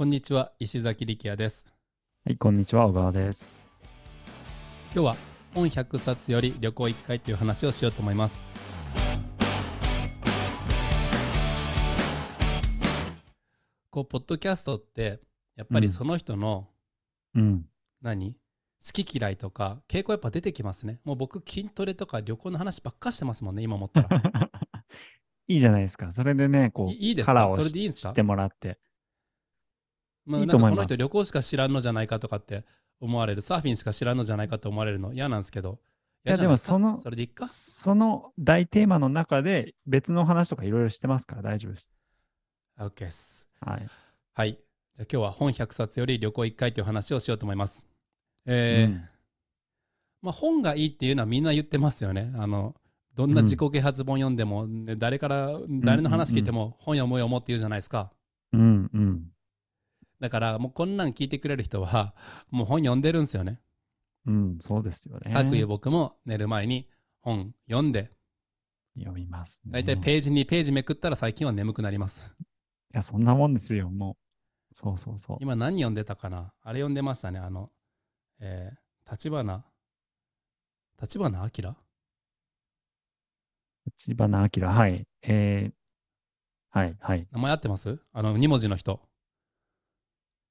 こんにちは、石崎力也です。はい、こんにちは、小川です。今日は本100冊より旅行1回という話をしようと思います。こう、ポッドキャストって、やっぱりその人の、うん。何？好き嫌いとか傾向やっぱ出てきますね。もう僕筋トレとか旅行の話ばっかしてますもんね、今思ったら。いいじゃないですか。それでね、こう、いいいですか？カラーをそれでいいんですか？知ってもらって。まあ、いいと思いますの人旅行しか知らんのじゃないかとかって思われる、サーフィンしか知らんのじゃないかと思われるの嫌なんですけど。いやでもそのそれでいっか？その大テーマの中で別の話とかいろいろしてますから大丈夫です。?OK です。はい。はい。じゃあ今日は本100冊より旅行1回という話をしようと思います。えーうんまあ、本がいいっていうのはみんな言ってますよね。あのどんな自己啓発本読んでも、ね誰から誰の話聞いても本読もう読もうって言うじゃないですか。だからもうこんなん聞いてくれる人はもう本読んでるんですよね。うん、そうですよね。かくいう僕も寝る前に本読んで、読みます、ね。大体いページにページめくったら最近は眠くなります。や、そんなもんですよ、もう。そうそうそう。今何読んでたかな？あれ読んでましたね。あの、えー、立花、立花明？千葉な明、はい。えー、はい、はい。名前合ってます？あの、2文字の人。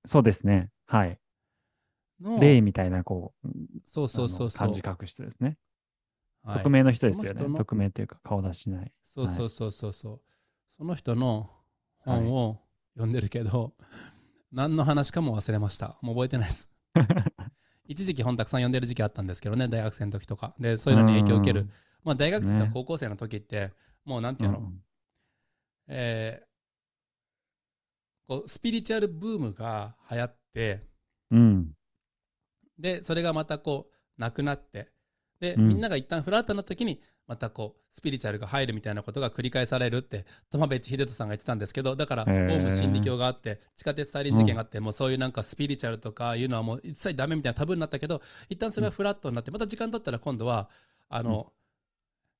そうですね。はい。の例みたいな、こう、そうそうそうそう。漢字書く人ですね。はい匿名の人ですよね。匿名というか顔出しない。そうそうそうそうそう。その人の本を読んでるけど、何の話かも忘れました。もう覚えてないです。一時期本たくさん読んでる時期あったんですけどね、大学生の時とか。で、そういうのに影響を受ける。うんまあ、大学生とかね高校生の時って、もうなんていうの、うんえーこうスピリチュアルブームが流行って、うん。で、それがまたこう、なくなって、で、うんみんなが一旦フラットな時に、またこう、スピリチュアルが入るみたいなことが繰り返されるって、友部秀人さんが言ってたんですけど、だから、オウム真理教があって、地下鉄サリン事件があって、もうそういうなんかスピリチュアルとかいうのはもう一切ダメみたいなタブーになったけど、一旦それはフラットになって、また時間経ったら今度は、あの、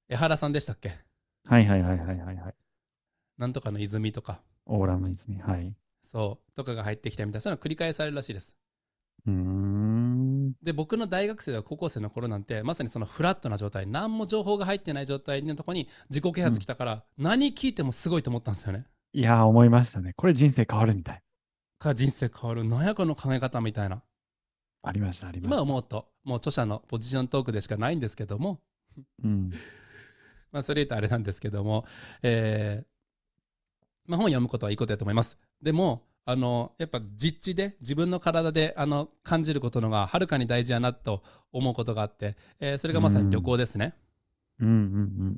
江原さんでしたっけ？はいはいはいはいはいはい。なんとかの泉とか、オーラの泉。はい。そう、とかが入ってきたみたいな、そういうのが繰り返されるらしいです。うーん。で僕の大学生や高校生の頃なんてまさにそのフラットな状態何も情報が入ってない状態のとこに自己啓発来たから、何聞いてもすごいと思ったんですよね。いやー、思いましたね。これ人生変わるみたい。か人生変わる何やこの考え方みたいなありました、ありました。今思うともう著者のポジショントークでしかないんですけどもうん。まあそれ言うとあれなんですけども、えーまあ、本読むことはいいことだと思います。でもあのやっぱ実地で自分の体であの感じることのがはるかに大事やなと思うことがあって、えーそれがまさに旅行ですね。うんうん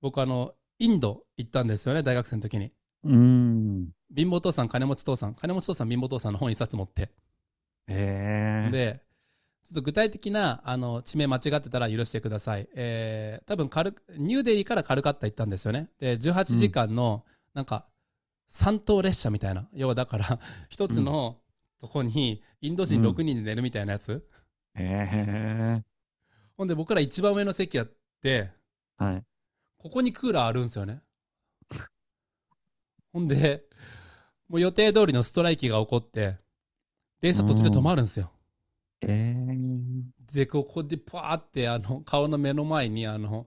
僕あのインド行ったんですよね大学生の時にうんうん。うん。貧乏父さん金持ち父さん金持ち父さん貧乏父さんの本一冊持ってへえ。でちょっと具体的なあの地名間違ってたら許してください、えー、多分カルニューデリーからカルカッタ行ったんですよねで18時間のなんか3等列車みたいな、要はだから 一つのとこにインド人うん6人で寝るみたいなやつ、へえ。ほんで僕ら一番上の席やってはい。ここにクーラーあるんですよね。ほんで、もう予定通りのストライキが起こって、電車途中で止まるんですよ。ええ。で、ここでパーってあの顔の目の前にあの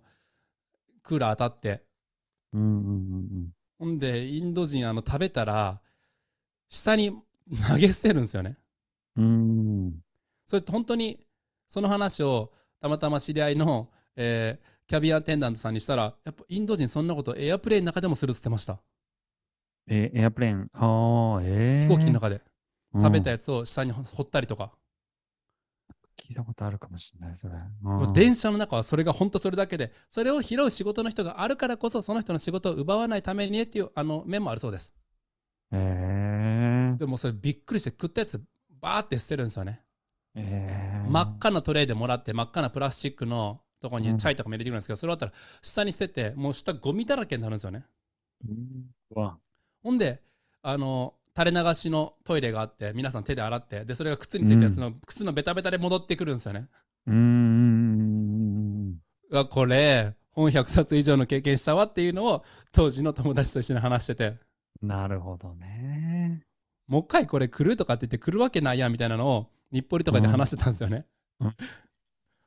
クーラー当たって、うんうんうんほんで、インド人あの食べたら、下に投げ捨てるんですよね。うん。うん。それって本当にその話をたまたま知り合いの、えーキャビンアテンダントさんにしたら、やっぱインド人そんなことエアプレインの中でもするっつってました。え、エアプレーン。ああ、ええ。飛行機の中で。食べたややつを下に掘ったりとか、聞いたことあるかもしれない、それ。もう電車の中はそれが本当それだけでそれを拾う仕事の人があるからこそその人の仕事を奪わないためにねっていうあの面もあるそうですええ。でもそれびっくりして食ったやつバーって捨てるんですよね、ええ。真っ赤なトレイでもらって真っ赤なプラスチックのとこにチャイとかも入れてくるんですけど、それ終わったら下に捨ててもう下ゴミだらけになるんですよねうん。ほんであの垂れ流しのトイレがあって皆さん手で洗ってでそれが靴についたやつの、靴のベタベタで戻ってくるんですよねうーん。うわこれ本100冊以上の経験したわっていうのを当時の友達と一緒に話しててなるほどね。もう一回これ来るとかって言って来るわけないやんみたいなのを日暮里とかで話してたんですよね。うん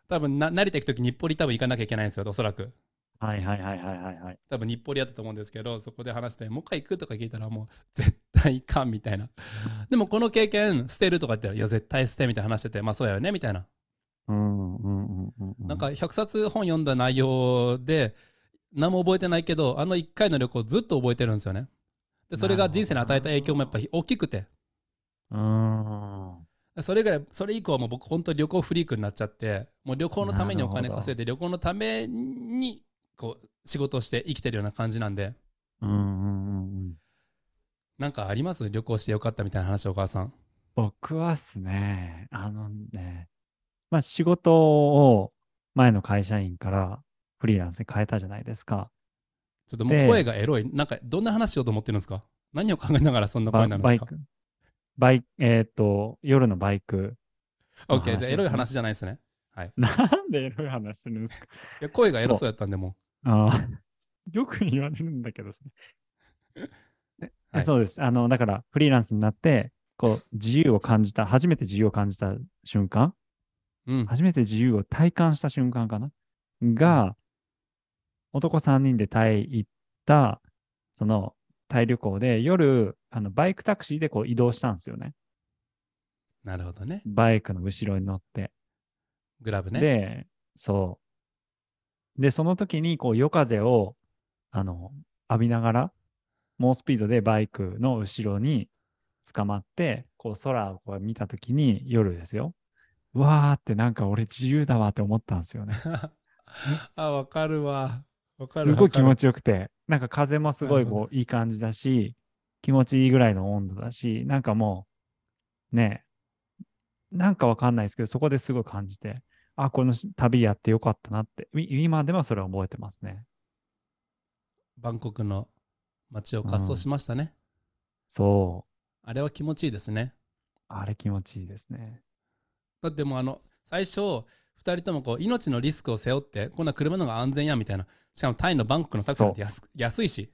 多分な慣れていくとき日暮里多分行かなきゃいけないんですよ、おそらく。はいはいはいはいはいはい。多分日暮里やったと思うんですけど、そこで話して、もう一回行くとか聞いたら、もう絶対行かんみたいな。でもこの経験捨てるとか言ったら、いや、絶対捨てみたいな話してて、まあそうやよねみたいな。なんか100冊本読んだ内容で、何も覚えてないけど、あの1回の旅行ずっと覚えてるんですよね。で、それが人生に与えた影響もやっぱり大きくて。うーん。それぐらい、それ以降はもう僕本当に旅行フリークになっちゃって、もう旅行のためにお金稼いで、旅行のためにこう仕事をして生きてるような感じなんで、うん。なんかあります？旅行してよかったみたいな話、お母さん。僕はっすね、あのね、まあ仕事を前の会社員からフリーランスに変えたじゃないですか。ちょっともうで声がエロい。なんかどんな話しようと思ってるんですか？何を考えながらそんな声なるんですか？バイク、バイク、えっ、と、夜のバイク。?OK、話じゃあエロい話じゃないですね。なんでエロい話するんですか？いや声がエロそうやったんで、もああ、よく言われるんだけどそれえはいそうです。あの、だから、フリーランスになって、こう、自由を感じた、初めて自由を感じた瞬間、う。うん。初めて自由を体感した瞬間かな？が、男3人でタイ行った、その、タイ旅行で、夜、あの、バイクタクシーでこう移動したんですよね。なるほどね。バイクの後ろに乗って。グラブね。で、そう。で、その時に、こう、夜風を、あの、浴びながら、猛スピードでバイクの後ろに捕まって、こう、空をこう見た時に、夜ですよ。うわーってなんか俺自由だわって思ったんですよね。あ、わかるわ。わかるすごい気持ちちよくて、なんか風もすごいこういい感じだし、気持ちいいぐらいの温度だし、なんかもう、ねえ、なんかわかんないですけど、そこですごい感じて、あ、この旅やってよかったなって、い今でもそれは覚えてますね。バンコクの街を滑走しましたね。そう、あれは気持ちいいですね。あれ気持ちいいですね。だってもうあの、最初、2人ともこう命のリスクを背負って、こんな車の方が安全やみたいな。しかもタイのバンコクのタクシーなんて安安いし。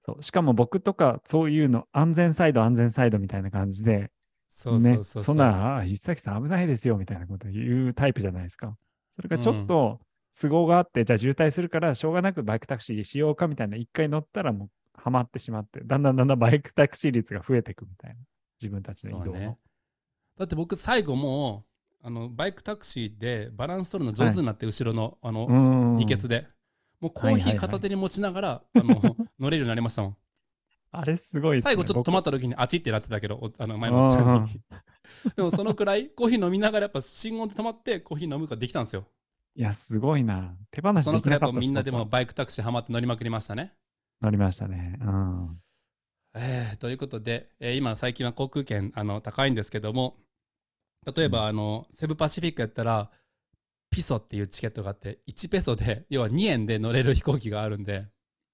そう、しかも僕とかそういうの安全サイド安全サイドみたいな感じで、そうそうそうね、そんな、あ、石崎さん危ないですよみたいなこと言うタイプじゃないですか。それがちょっと都合があって、じゃあ渋滞するからしょうがなくバイクタクシーしようかみたいな、一回乗ったらもうハマってしまって、だんだんだんだんバイクタクシー率が増えていくみたいな。自分たちの移動の。ね。だって僕最後もうあのバイクタクシーでバランス取るの上手になって、後ろのあの。二欠で。もうコーはいはいはいヒー片手に持ちながら、あの 乗れるようになりましたもん。あれすごいね。最後ちょっと止まった時にあちってなってたけど、おあの前のおっちゃんに。でもそのくらいコーヒー飲みながらやっぱ信号で止まってコーヒー飲むことができたんですよ。いや、すごいな。手放しそのできなかったみんなでもバイクタクシーハマって乗りまくりましたね。乗りましたね。うん。えーということで、えー今最近は航空券あの高いんですけども例えば、うんあのセブパシフィックやったらピソっていうチケットがあって1ペソで要は2円で乗れる飛行機があるんで、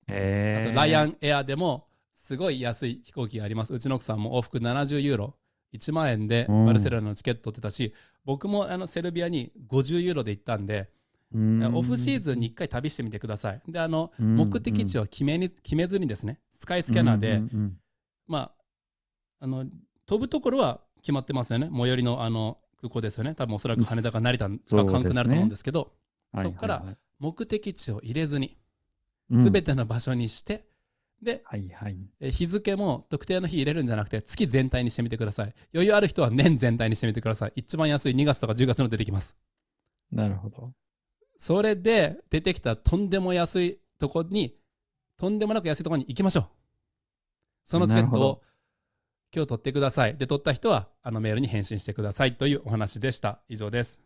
えー、あとライアンエアでもすごい安い飛行機がありますうちの奥さんも往復70ユーロ1万円でうんバルセロナのチケット取ってたし、僕もあのセルビアに50ユーロで行ったんで、オフシーズンに1回旅してみてくださいであの、うん目的地を決めに決めずにですねスカイスキャナーで、うんうんうんまあ、あの飛ぶところは決まってますよね。最寄りのあの空港ですよね。多分おそらく羽田か成田そうですねが関空になると思うんですけど、はいそこから目的地を入れずに、うんすべての場所にして、で、はいはい。え日付も特定の日入れるんじゃなくて、月全体にしてみてください。余裕ある人は年全体にしてみてください。一番安い2月とか10月の出てきます。なるほど。それで出てきたとんでも安いとこに、とんでもなく安いところに行きましょう。そのチケットを今日取ってください。で、取った人はあのメールに返信してくださいというお話でした。以上です。